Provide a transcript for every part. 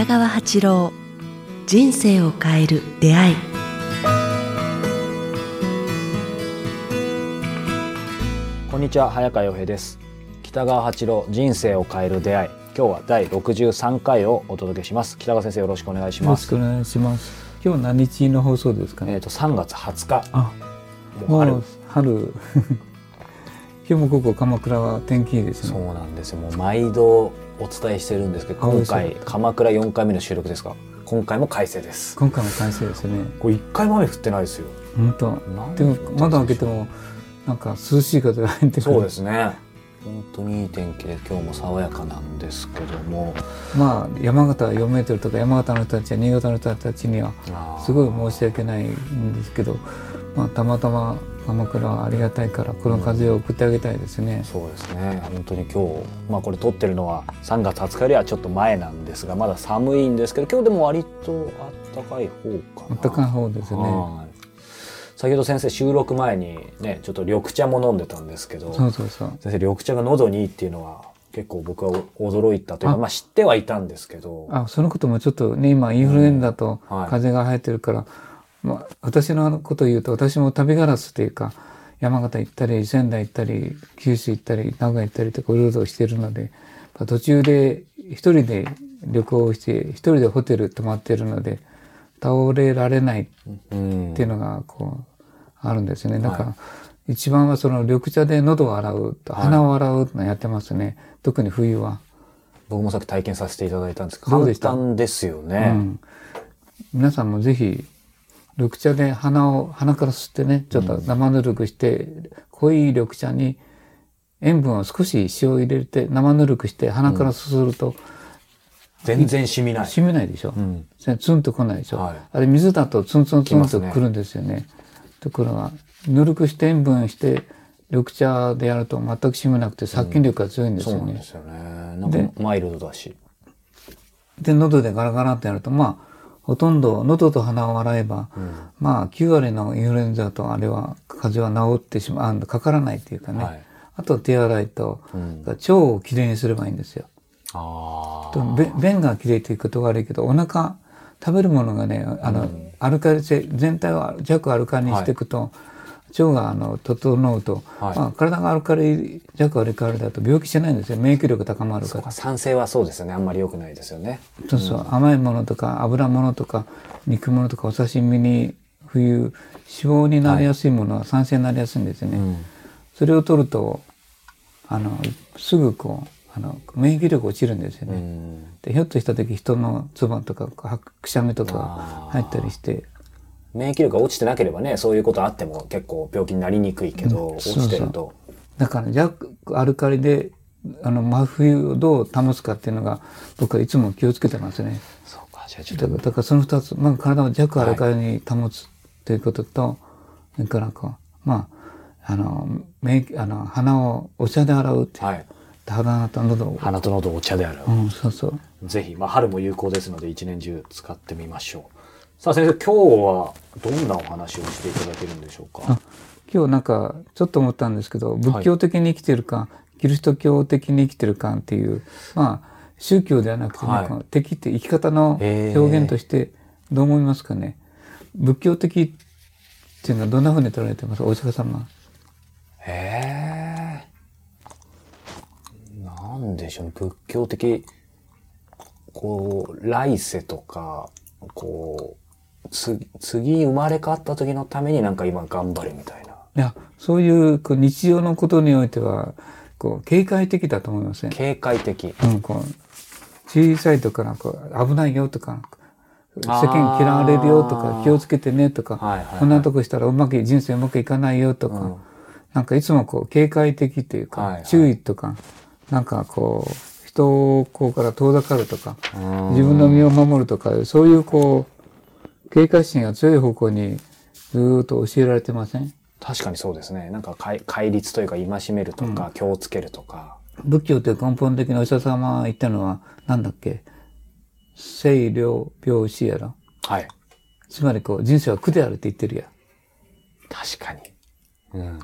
北川八郎人生を変える出会い。こんにちは早川洋平です。北川八郎人生を変える出会い。今日は第63回をお届けします。北川先生よろしくお願いしよろしますくお願いします。今日何日の放送ですか？ね。えっ、と3月20日。あ、もう春。もう春。今日もここ鎌倉は天気いいですそうね。なんですよ。もう毎度お伝えしてるんですけどあ今回鎌倉4回目の収録ですか？今回も快晴です。今回も快晴ですね。これ1回も雨降ってないですよ。本当。でも窓開けてもなんか涼しい風が入って。そうですね。本当にいい天気で今日も爽やかなんですけども。まあ山形は4メートルとか山形の人たちや新潟の人たちにはすごい申し訳ないんですけど、まあたまたま鎌倉はありがたいからこの風を送ってあげたいですね。そうですね。本当に今日まあこれ撮ってるのは3月20日よりはちょっと前なんですがまだ寒いんですけど今日でも割とあったかい方かな。暖かい方ですね。はい。先ほど先生収録前にねちょっと緑茶も飲んでたんですけどそうそうそう。先生緑茶が喉にいいっていうのは結構僕は驚いたというかあ。まあ知ってはいたんですけど。あそのこともちょっとね今インフルエンザとうん。はい。風邪が生えてるから、まあ、私のことを言うと私も旅ガラスっていうか山形行ったり仙台行ったり九州行ったり名古屋行ったりとかうろうろしてるのでまあ途中で一人で旅行をして一人でホテル泊まってるので倒れられないうんっていうのがこうあるんですね。だから、一番はその緑茶で喉を洗う鼻を洗うのやってますね。特に冬は。僕もさっき体験させていただいたんですけど簡どうでした？単ですようね、ん、皆さんもぜひ緑茶で鼻を鼻から吸ってねちょっと生ぬるくして、濃い緑茶に塩分を少し塩を入れて生ぬるくして鼻からすすると全然染みない、染みないでしょ、うん。ツンと来ないでしょ、はい。あれ水だとツンツンツンとくるんですよね。ところがぬるくして塩分して緑茶でやると全く染みなくて殺菌力が強いんですよね。そうなんで、すよね。なんでかマイルドだし。で、喉でガラガラってやると、まあ、ほとんど喉と鼻を洗えば、まあ、9割のインフルエンザとあれは、風邪は治ってしまう、あかからないっていうかね。はい。あと手洗いと、ん。腸をきれいにすればいいんですよ。あとべ便がきれいということは悪いけど、お腹、食べるものがね、あの、アルカリ性、全体を弱アルカリにしていくと、腸があの整うと、はい。まあ、体がアルカリ弱アルカリだと病気しないんですよ。免疫力高まるから。酸性はそうですよね。あんまり良くないですよね。そうそう、甘いものとか油物とか肉物とかお刺身に冬脂肪になりやすいものは酸性になりやすいんですよね、ん。それを取るとあのすぐこうあの免疫力落ちるんですようね、ん。でひょっとした時人の唾とかはくしゃみとか入ったりして免疫力が落ちてなければねそういうことあっても結構病気になりにくいけど、落ちてるとだから弱アルカリであの真冬をどう保つかっていうのが僕はいつも気をつけてますね。そうかじゃあちょっとだからその二つ、まあ、体を弱アルカリに保つということと、それからこう、まあ、あの、免疫、あの、鼻をお茶で洗うって。はい鼻と喉を。鼻と喉をお茶である、うん、そうそう。ぜひ、まあ、春も有効ですので一年中使ってみましょうさあ先生今日はどんなお話をしていただけるんでしょうか？あ今日なんか、ちょっと思ったんですけど、仏教的に生きてるか、キリスト教的に生きてるかっていう、まあ、宗教ではなくてね、はい。敵って生き方の表現として、どう思いますかね？仏教的っていうのはどんな風に捉えてます？お釈迦様。へえなんでしょうね。仏教的こう来世とかこうつ次生まれ変わった時のためになんか今頑張れみたいな。いや、そういうこう日常のことにおいては、こう、警戒的だと思いますね。警戒的。うん、こう、小さいとから、こう、危ないよとか、世間嫌われるよとか、気をつけてねとか、はいはいはい。こんなとこしたらうまく、人生うまくいかないよとか、うん。なんかいつもこう、警戒的というか、はいはい。注意とか、なんかこう、人をこうから遠ざかるとか、うん。自分の身を守るとか、そういうこう、警戒心が強い方向にずーっと教えられてません？確かにそうですね。なんか戒戒律というか戒めるとか、気をつけるとか。仏教という根本的なお医者様が言ったのは、なんだっけ？清涼病死やろ。はい。つまりこう、人生は苦であるって言ってるや。ん。確かに。うん。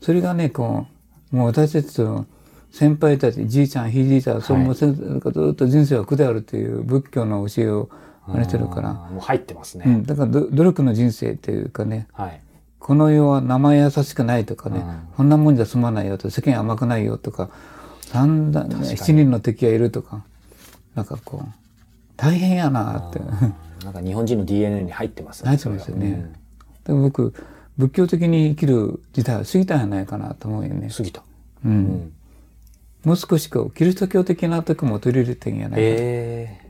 それがね、こう、もう私たちの先輩たち、じいちゃん、ひいじいちゃん、それもせんずっと人生は苦であるという仏教の教えを真似してるから、もう入ってますね。うん、だからど努力の人生っていうかね、はい。この世は生優しくないとかね、うんこんなもんじゃ済まないよと、世間甘くないよとか、三段、七人の敵がいるとか、なんかこう、大変やなって。なんか日本人の DNA に入ってますね。入ってますよねでも僕、仏教的に生きる時代は過ぎたんじゃないかなと思うよねうん。過ぎた。うん。うん。もう少しこう、キリスト教的なとこも取り入れてんやないか。ええ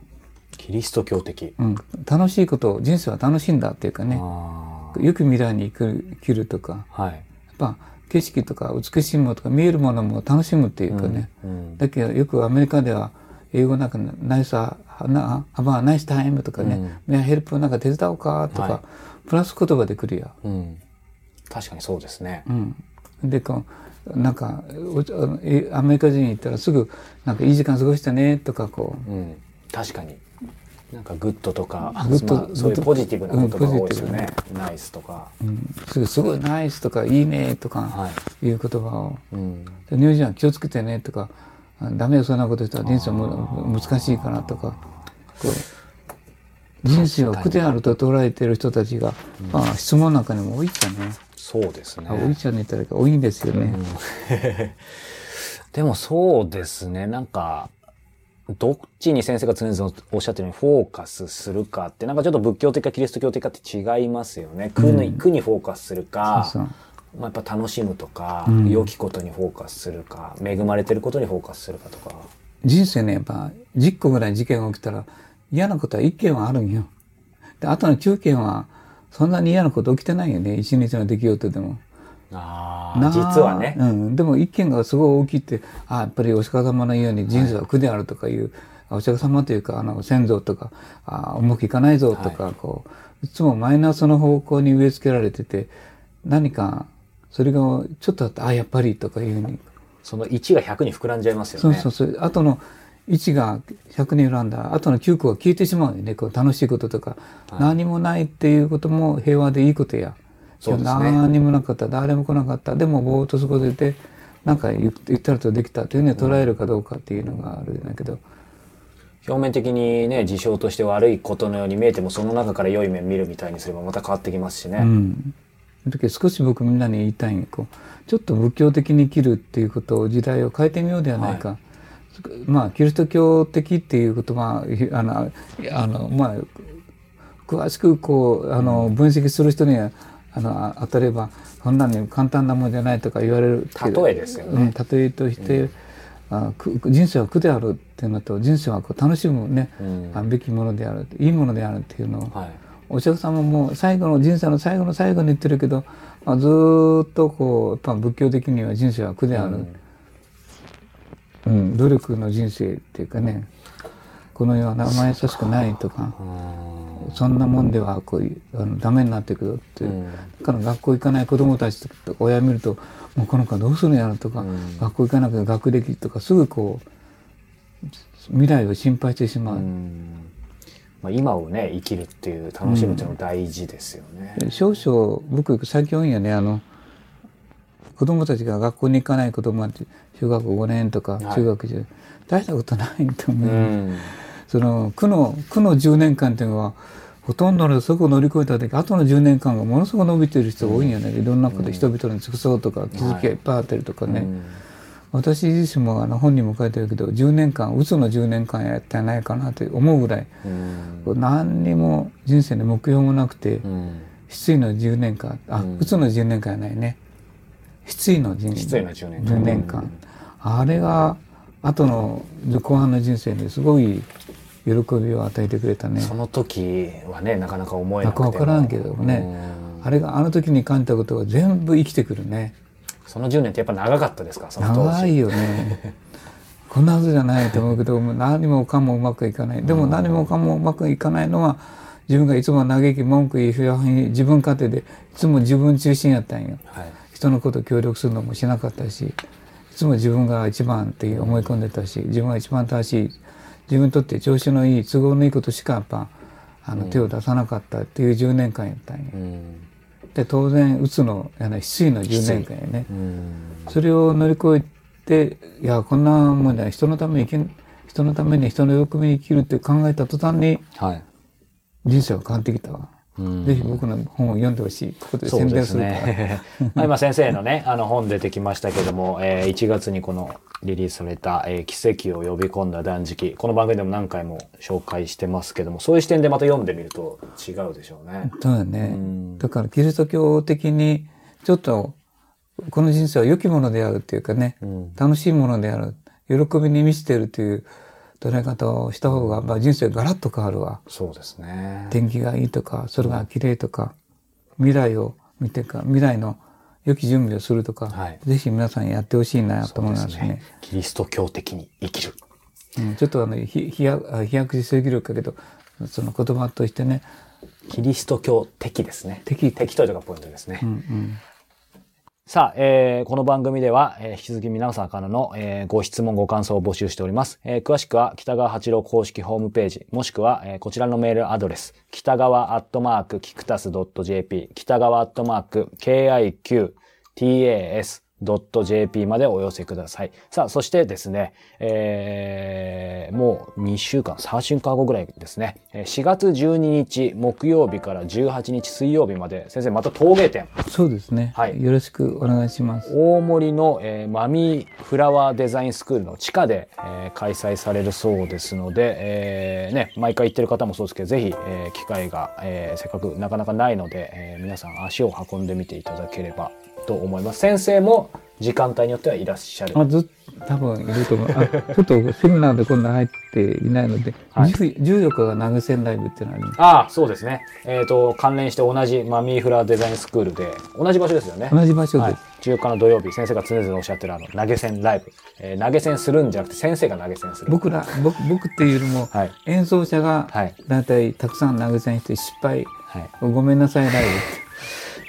キリスト教的。うん。楽しいこと、人生は楽しいんだっていうかね、あよく未来に生きるとか、あ。はい。やっぱ景色とか美しいものとか見えるものも楽しむっていうかね。うん。だけどよくアメリカでは英語なんかナイスアなハバーナイスタイムとかね、メアヘルプなんか手伝おうかとか、はいプラス言葉で来るや。うん。確かにそうですね。うん。で、こう、なんか、アメリカ人に行ったらすぐ、なんかいい時間過ごしたねとかこう、うん。確かに。なんかグッドとか、グッドまあそういうポジティブな言葉が多いですようん。ナイスとか。うん、すごいナイスとかいいねとかはい。いう言葉を、うん。でニュージーランド気をつけてねとか、あダメよそんなことしたら人生も難しいからとか、人生は苦であると捉えている人たちが、まあ質問なんかにも多いっちゃね。そうですねあ。多いっちゃねって言ったら多いんですよね。でもそうですね、なんか、どっちに先生が常々おっしゃってるようにフォーカスするかって、なんかちょっと仏教的かキリスト教的かって違いますよね。苦に,、苦にフォーカスするか、そうそうまあ、やっぱ楽しむとか、ん良きことにフォーカスするか、恵まれてることにフォーカスするかとか。人生ね、やっぱ10個ぐらい事件が起きたら嫌なことは1件はあるんよ。で、あとの9件はそんなに嫌なこと起きてないよね。一日の出来事でも。あ実はね。うん。でも一件がすごい大きいって、あやっぱりお釈迦様のように人生は苦であるとかいう、お釈迦様というか、あの、先祖とか、あうまくいかないぞとか、こう、いつもマイナスの方向に植え付けられてて、何か、それがちょっとあって、あ、やっぱりとかいうふうに。その1が100に膨らんじゃいますよね。そうそうそう。あとの1が100に選んだ、あとの9個が消えてしまうよね。こう楽しいこととか、何もないっていうことも平和でいいことや。そうですね何にもなかった、誰も来なかった、でもぼーっと過ごせて、なんか言言ったらとできたというね、捉えるかどうかっていうのがあるんだけど、表面的にね、事象として悪いことのように見えても、その中から良い面見るみたいにすればまた変わってきますしね。うん。だけど少し僕みんなに言いたいこうちょっと仏教的に生きるっていうことを時代を変えてみようではないか。まあキリスト教的っていう言葉ひあのあのまあ詳しくこうあの分析する人にはあの当たればこんなに簡単なもんじゃないとか言われる例えですよね。うん、例えとして、あく人生は苦であるっていうのと人生はこう楽しむね、うん。あべきものであるいいものであるっていうのを、はい。お釈迦様も最後の人生の最後の最後に言ってるけど、まあ、ずーっとこうやっぱ仏教的には人生は苦である、うん努力の人生っていうかねこの世は生優しくないとかそんなもんではこうあのダメになってくるって、うん。だから学校行かない子供たちとか親見るともうこの子はどうするんやろとか、うん。学校行かなくて学歴とかすぐこう未来を心配してしまう。うん。まあ、今をね生きるっていう楽しむっていうのも大事ですよね。少々僕最近多いんやねあの子供たちが学校に行かない子供が小学校5年とかはい。中学中、大したことないと思う、うんその苦の苦の10年間っていうのはほとんどのそこを乗り越えた時後の10年間がものすごく伸びてる人が多いんやね、いろんなこと、人々に尽くそうとか気づきがいっぱいあったりとかね、うん。私自身もあの本にも書いてるけど10年間鬱の10年間やってないかなって思うぐらいうん。何にも人生の目標もなくて、うん。失意の10年間あ、うん。鬱の10年間やないね。失意の10失意の10年間。10年間。あれが後の後半の人生にすごい喜びを与えてくれたね。その時はねなかなか思えなくても。分からんけどもね。あれがあの時に感じたことが全部生きてくるね。うんその10年ってやっぱ長かったですか？その当時。長いよね。こんなはずじゃないと思うけど何もかもうまくいかない。でも何もかもうまくいかないのは自分がいつも嘆き文句言い不安に自分勝手でいつも自分中心やったんよ。はい。人のこと協力するのもしなかったし。いつも自分が一番って思い込んでたし自分が一番正しい自分にとって調子のいい都合のいいことしかやっぱあの手を出さなかったっていう10年間やったんよ。うんで当然うつのあの失意の10年間やね。うんそれを乗り越えでいやこんなもんじゃ人のために生き人のために人の喜びに生きるって考えた途端にはい。人生が変わってきたわ。うんぜひ僕の本を読んでほしい。ここで宣そうです伝する。ね。まあ今先生のね、あの本出てきましたけども、えー1月にこのリリースされた、えー奇跡を呼び込んだ断食。この番組でも何回も紹介してますけども、そういう視点でまた読んでみると違うでしょうね。そうだねん。だからキリスト教的にちょっとこの人生は良きものであるっていうかね、ん楽しいものである、喜びに満ちているという捉え方をした方が、まあ、人生ガラッと変わるわ。そうですね。天気がいいとか、空が綺麗とか、未来を見てか、未来の良き準備をするとか、はいぜひ皆さんやってほしいなと思いますね。すね。キリスト教的に生きる。うん、ちょっとあの、ひ、ひや、あ飛躍しすぎるけど、その言葉としてね、キリスト教的ですね。的的というのがポイントですね。うんうん。さあ、えーこの番組では、えー引き続き皆さんからの、えーご質問、ご感想を募集しております。えー詳しくは北川八郎公式ホームページ、もしくは、えーこちらのメールアドレス、北川アットマークキクタス .jp、北川アットマーク kiqtas KIQTAS.jp までお寄せください。さあ、そしてですね、えーもう2週間、3週間後ぐらいですね、えー4月12日木曜日から18日水曜日まで、先生また陶芸展、そうですね。はいよろしくお願いします。大森の、えーマミーフラワーデザインスクールの地下で、えー開催されるそうですので、えーね、毎回行ってる方もそうですけど、ぜひ、えー機会が、えーせっかくなかなかないので、えー皆さん足を運んでみていただければと思います。先生も時間帯によってはいらっしゃる。あず多分いると思う。あ ちょっとセミナーで今度入っていないので、はい10 14日が投げ銭ライブっていうのがあります。ああ、そうですね。えっ、と、関連して同じマミーフラワーデザインスクールで、同じ場所ですよね。同じ場所で、はい、14日の土曜日、先生が常々おっしゃってるあの、投げ銭ライブ。えー投げ銭するんじゃなくて、先生が投げ銭する。僕ら、僕僕っていうよりも、はい。演奏者がはい。だいたいたくさん投げ銭して失敗、はい。ごめんなさいライブって。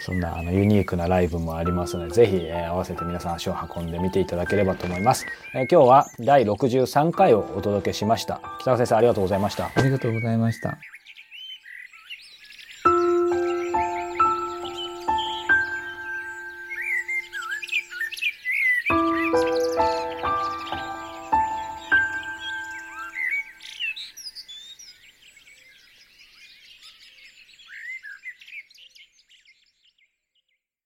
そんなあのユニークなライブもありますので、ぜひ、えー合わせて皆さん足を運んでみていただければと思います。えー今日は第63回をお届けしました。北川先生ありがとうございました。ありがとうございました。